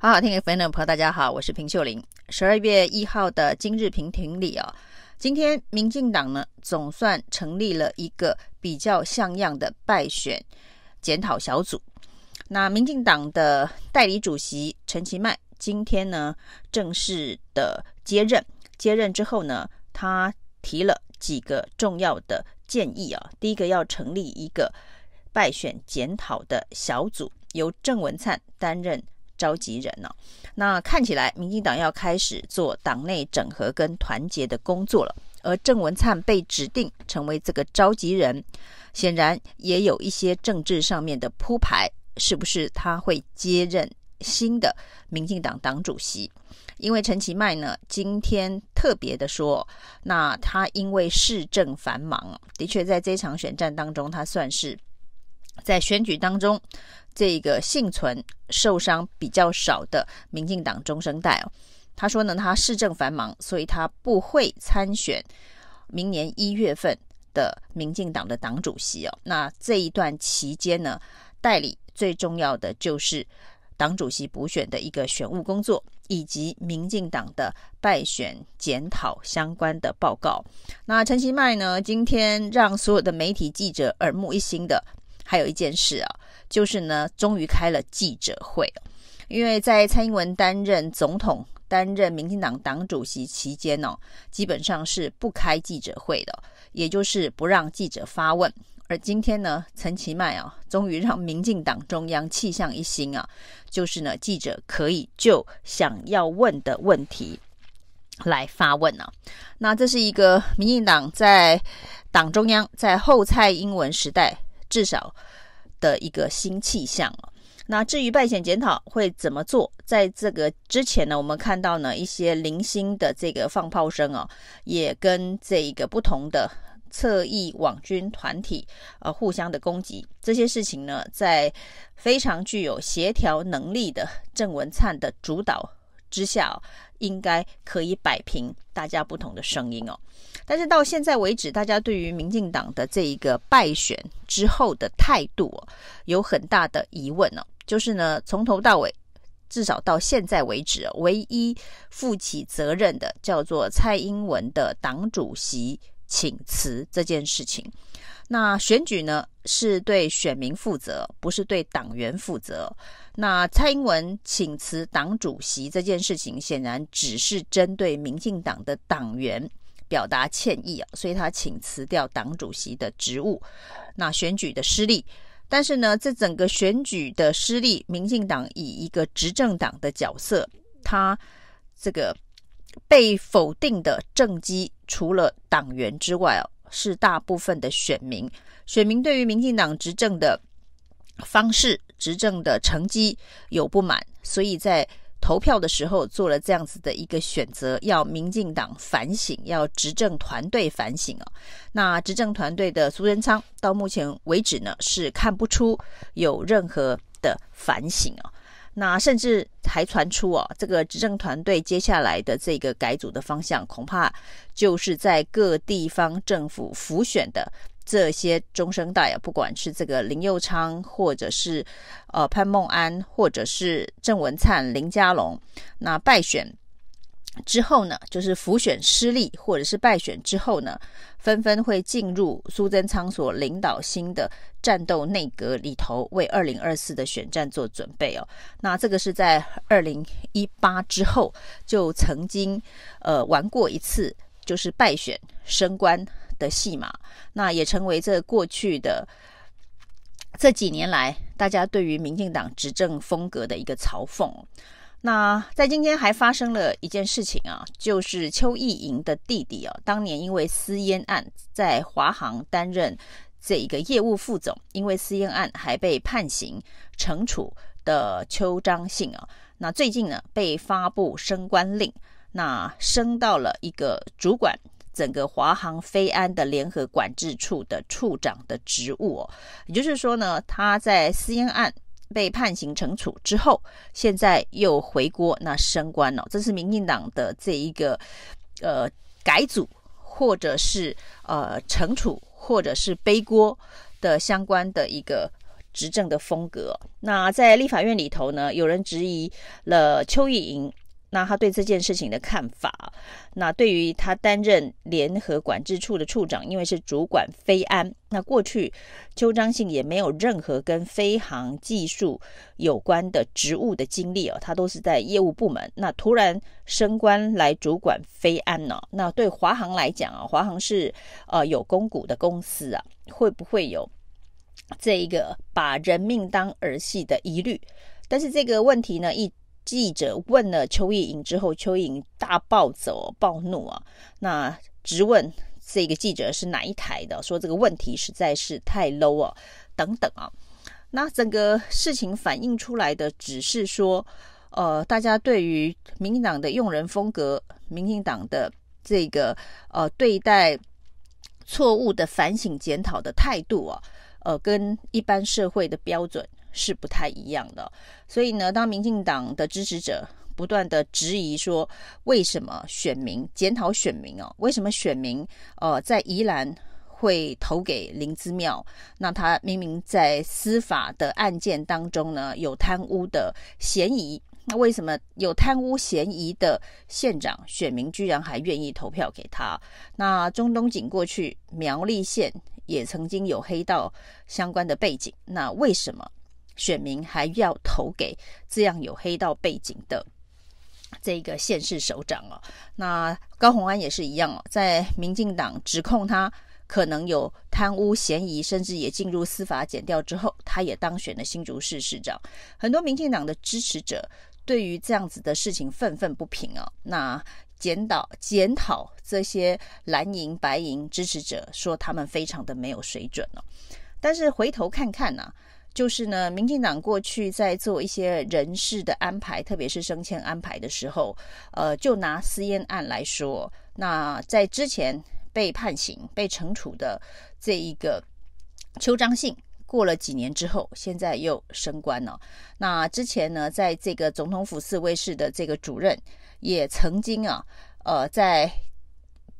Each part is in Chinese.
好好听 FM 的朋友，大家好，我是平秀玲。十二月一号的今日评庭里啊，今天民进党呢总算成立了一个比较像样的败选检讨小组。那民进党的代理主席陈其迈今天呢正式的接任，接任之后呢，他提了几个重要的建议啊。第一个要成立一个败选检讨的小组，由郑文灿担任。召集人呢、那看起来民进党要开始做党内整合跟团结的工作了。而郑文灿被指定成为这个召集人，显然也有一些政治上面的铺排，是不是他会接任新的民进党党主席？因为陈其迈呢，今天特别的说，那他因为市政繁忙，的确在这场选战当中，他算是。在选举当中，这个幸存受伤比较少的民进党中生代哦，他说呢，他市政繁忙，所以他不会参选明年一月份的民进党的党主席哦。那这一段期间呢，代理最重要的就是党主席补选的一个选务工作，以及民进党的败选检讨相关的报告。那陈其迈呢，今天让所有的媒体记者耳目一新的。还有一件事啊，就是呢，终于开了记者会。因为在蔡英文担任总统、担任民进党党主席期间呢，基本上是不开记者会的，也就是不让记者发问。而今天呢，陈其迈啊，终于让民进党中央气象一新啊，就是呢，记者可以就想要问的问题来发问啊。那这是一个民进党在党中央在后蔡英文时代。至少的一个新气象哦。那至于败选检讨会怎么做，在这个之前呢，我们看到呢一些零星的这个放炮声哦，也跟这个不同的侧翼网军团体呃互相的攻击，这些事情呢，在非常具有协调能力的郑文灿的主导之下，应该可以摆平大家不同的声音哦。但是到现在为止，大家对于民进党的这一个败选之后的态度，有很大的疑问哦。就是呢，从头到尾，至少到现在为止，唯一负起责任的叫做蔡英文的党主席请辞这件事情。那选举呢，是对选民负责，不是对党员负责。那蔡英文请辞党主席这件事情，显然只是针对民进党的党员。表达歉意啊，所以他请辞掉党主席的职务。那选举的失利，但是呢，这整个选举的失利，民进党以一个执政党的角色，他这个被否定的政绩，除了党员之外哦，是大部分的选民。选民对于民进党执政的方式、执政的成绩有不满，所以在。投票的时候做了这样子的一个选择，要民进党反省，要执政团队反省啊。那执政团队的苏贞昌到目前为止呢，是看不出有任何的反省啊。那甚至还传出哦，这个执政团队接下来的这个改组的方向，恐怕就是在各地方政府辅选的。这些中生代啊，不管是这个林佑昌，或者是呃潘孟安，或者是郑文灿、林佳龙，那败选之后呢，就是浮选失利，或者是败选之后呢，纷纷会进入苏贞昌所领导新的战斗内阁里头，为二零二四的选战做准备哦。那这个是在二零一八之后就曾经呃玩过一次，就是败选升官。的戏码，那也成为这过去的这几年来大家对于民进党执政风格的一个嘲讽。那在今天还发生了一件事情啊，就是邱意莹的弟弟啊，当年因为私烟案在华航担任这一个业务副总，因为私烟案还被判刑惩处的邱彰信啊，那最近呢被发布升官令，那升到了一个主管。整个华航飞安的联合管制处的处长的职务哦，也就是说呢，他在私烟案被判刑惩处之后，现在又回锅那升官了。这是民进党的这一个呃改组，或者是呃惩处，或者是背锅的相关的一个执政的风格。那在立法院里头呢，有人质疑了邱意莹。那他对这件事情的看法，那对于他担任联合管制处的处长，因为是主管飞安，那过去邱彰信也没有任何跟飞航技术有关的职务的经历哦，他都是在业务部门。那突然升官来主管飞安呢？那对华航来讲啊，华航是呃有公股的公司啊，会不会有这一个把人命当儿戏的疑虑？但是这个问题呢，一记者问了邱意莹之后，邱意莹大暴走、暴怒啊！那质问这个记者是哪一台的，说这个问题实在是太 low 啊，等等啊。那整个事情反映出来的只是说，呃，大家对于民进党的用人风格、民进党的这个呃对待错误的反省检讨的态度啊，呃，跟一般社会的标准。是不太一样的，所以呢，当民进党的支持者不断的质疑说，为什么选民检讨选民哦，为什么选民呃在宜兰会投给林姿妙？那他明明在司法的案件当中呢有贪污的嫌疑，那为什么有贪污嫌疑的县长选民居然还愿意投票给他？那中东锦过去苗栗县也曾经有黑道相关的背景，那为什么？选民还要投给这样有黑道背景的这个县市首长哦。那高虹安也是一样哦，在民进党指控他可能有贪污嫌疑，甚至也进入司法检调之后，他也当选了新竹市市长。很多民进党的支持者对于这样子的事情愤愤不平哦。那检讨检讨这些蓝营白营支持者，说他们非常的没有水准哦。但是回头看看呢、就是呢，民进党过去在做一些人事的安排，特别是升迁安排的时候，呃，就拿私烟案来说，那在之前被判刑、被惩处的这一个邱彰信，过了几年之后，现在又升官了。那之前呢，在这个总统府四卫室的这个主任，也曾经啊，呃，在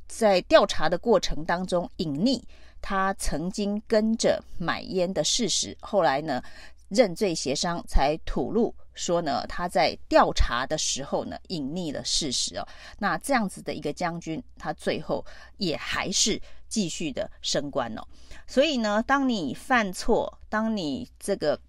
在调查的过程当中隐匿。他曾经跟着买烟的事实，后来呢认罪协商，才吐露说呢他在调查的时候呢隐匿了事实哦。那这样子的一个将军，他最后也还是继续的升官哦。所以呢，当你犯错，当你这个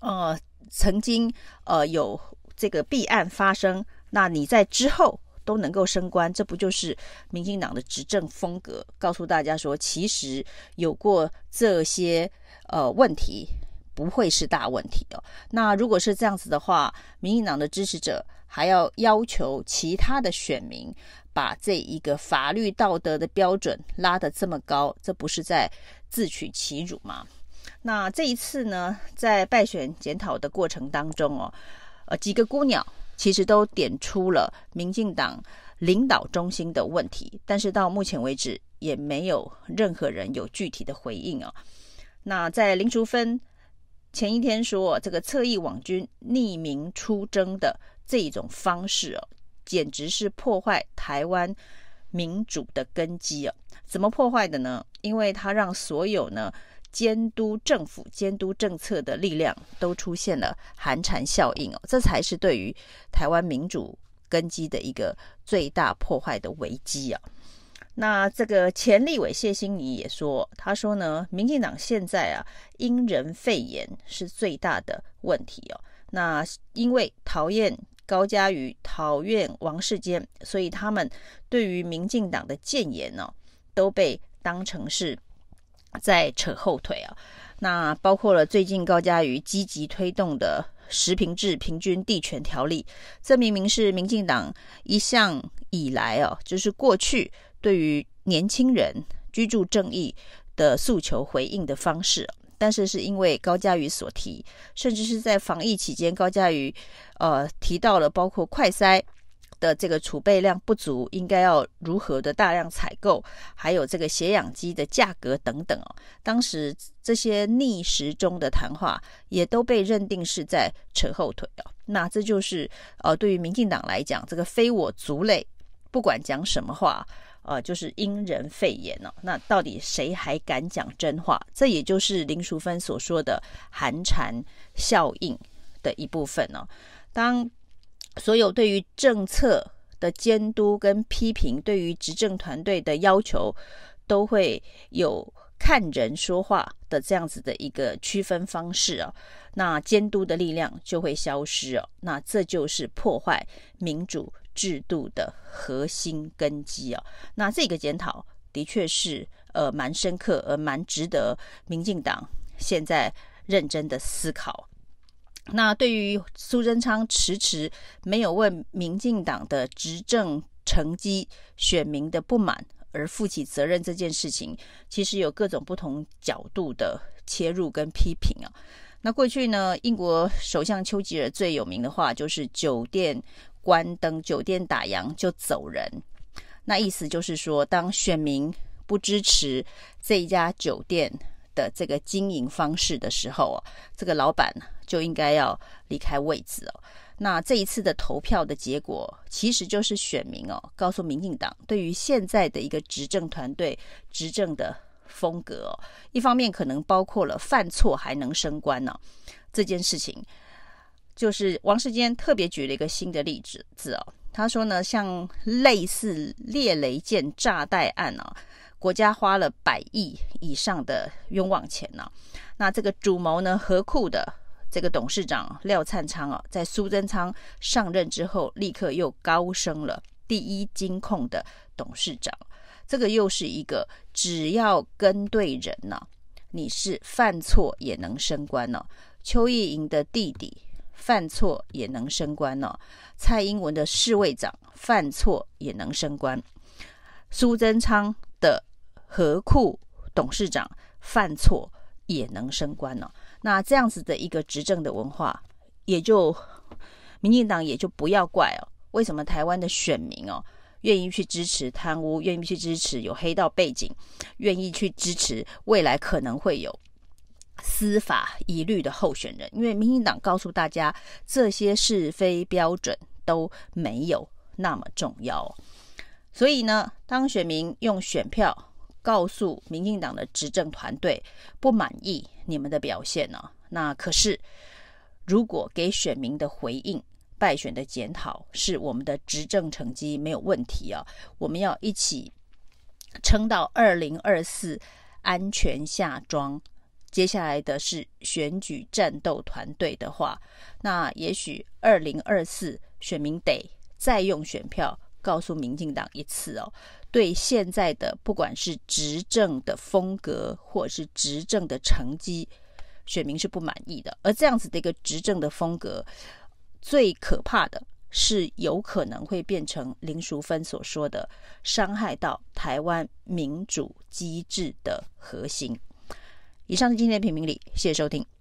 呃曾经呃有这个弊案发生，那你在之后。都能够升官，这不就是民进党的执政风格？告诉大家说，其实有过这些呃问题，不会是大问题哦。那如果是这样子的话，民进党的支持者还要要求其他的选民把这一个法律道德的标准拉得这么高，这不是在自取其辱吗？那这一次呢，在败选检讨的过程当中哦，呃，几个姑娘。其实都点出了民进党领导中心的问题，但是到目前为止也没有任何人有具体的回应啊。那在林淑芬前一天说，这个侧翼网军匿名出征的这种方式哦，简直是破坏台湾民主的根基啊！怎么破坏的呢？因为他让所有呢。监督政府、监督政策的力量都出现了寒蝉效应哦，这才是对于台湾民主根基的一个最大破坏的危机啊。那这个前立委谢欣怡也说，他说呢，民进党现在啊，因人废言是最大的问题哦。那因为讨厌高嘉瑜、讨厌王世坚，所以他们对于民进党的谏言呢，都被当成是。在扯后腿啊，那包括了最近高嘉瑜积极推动的实坪制平均地权条例，这明明是民进党一向以来哦，就是过去对于年轻人居住正义的诉求回应的方式，但是是因为高嘉瑜所提，甚至是在防疫期间，高嘉瑜呃提到了包括快筛。的这个储备量不足，应该要如何的大量采购，还有这个血氧机的价格等等哦。当时这些逆时钟的谈话，也都被认定是在扯后腿哦。那这就是呃，对于民进党来讲，这个非我族类，不管讲什么话，呃，就是因人废言哦。那到底谁还敢讲真话？这也就是林淑芬所说的寒蝉效应的一部分哦。当所有对于政策的监督跟批评，对于执政团队的要求，都会有看人说话的这样子的一个区分方式啊，那监督的力量就会消失哦。那这就是破坏民主制度的核心根基啊。那这个检讨的确是呃蛮深刻，而蛮值得民进党现在认真的思考。那对于苏贞昌迟迟没有为民进党的执政成绩、选民的不满而负起责任这件事情，其实有各种不同角度的切入跟批评啊。那过去呢，英国首相丘吉尔最有名的话就是“酒店关灯，酒店打烊就走人”。那意思就是说，当选民不支持这一家酒店的这个经营方式的时候啊，这个老板就应该要离开位置哦。那这一次的投票的结果，其实就是选民哦，告诉民进党对于现在的一个执政团队执政的风格哦，一方面可能包括了犯错还能升官呢，这件事情，就是王世坚特别举了一个新的例子字哦，他说呢，像类似猎雷舰炸弹案啊，国家花了百亿以上的冤枉钱呢，那这个主谋呢，何库的。这个董事长廖灿昌啊，在苏贞昌上任之后，立刻又高升了第一金控的董事长。这个又是一个只要跟对人呐、啊，你是犯错也能升官呢、邱意莹的弟弟犯错也能升官呢、蔡英文的侍卫长犯错也能升官。苏贞昌的何库董事长犯错也能升官呢、那这样子的一个执政的文化，也就民进党也就不要怪哦，为什么台湾的选民哦，愿意去支持贪污，愿意去支持有黑道背景，愿意去支持未来可能会有司法疑虑的候选人？因为民进党告诉大家，这些是非标准都没有那么重要。所以呢，当选民用选票。告诉民进党的执政团队不满意你们的表现呢？那可是如果给选民的回应，败选的检讨是我们的执政成绩没有问题啊，我们要一起撑到二零二四安全下庄。接下来的是选举战斗团队的话，那也许二零二四选民得再用选票告诉民进党一次哦。对现在的不管是执政的风格，或者是执政的成绩，选民是不满意的。而这样子的一个执政的风格，最可怕的是有可能会变成林淑芬所说的，伤害到台湾民主机制的核心。以上是今天的评评理，谢谢收听。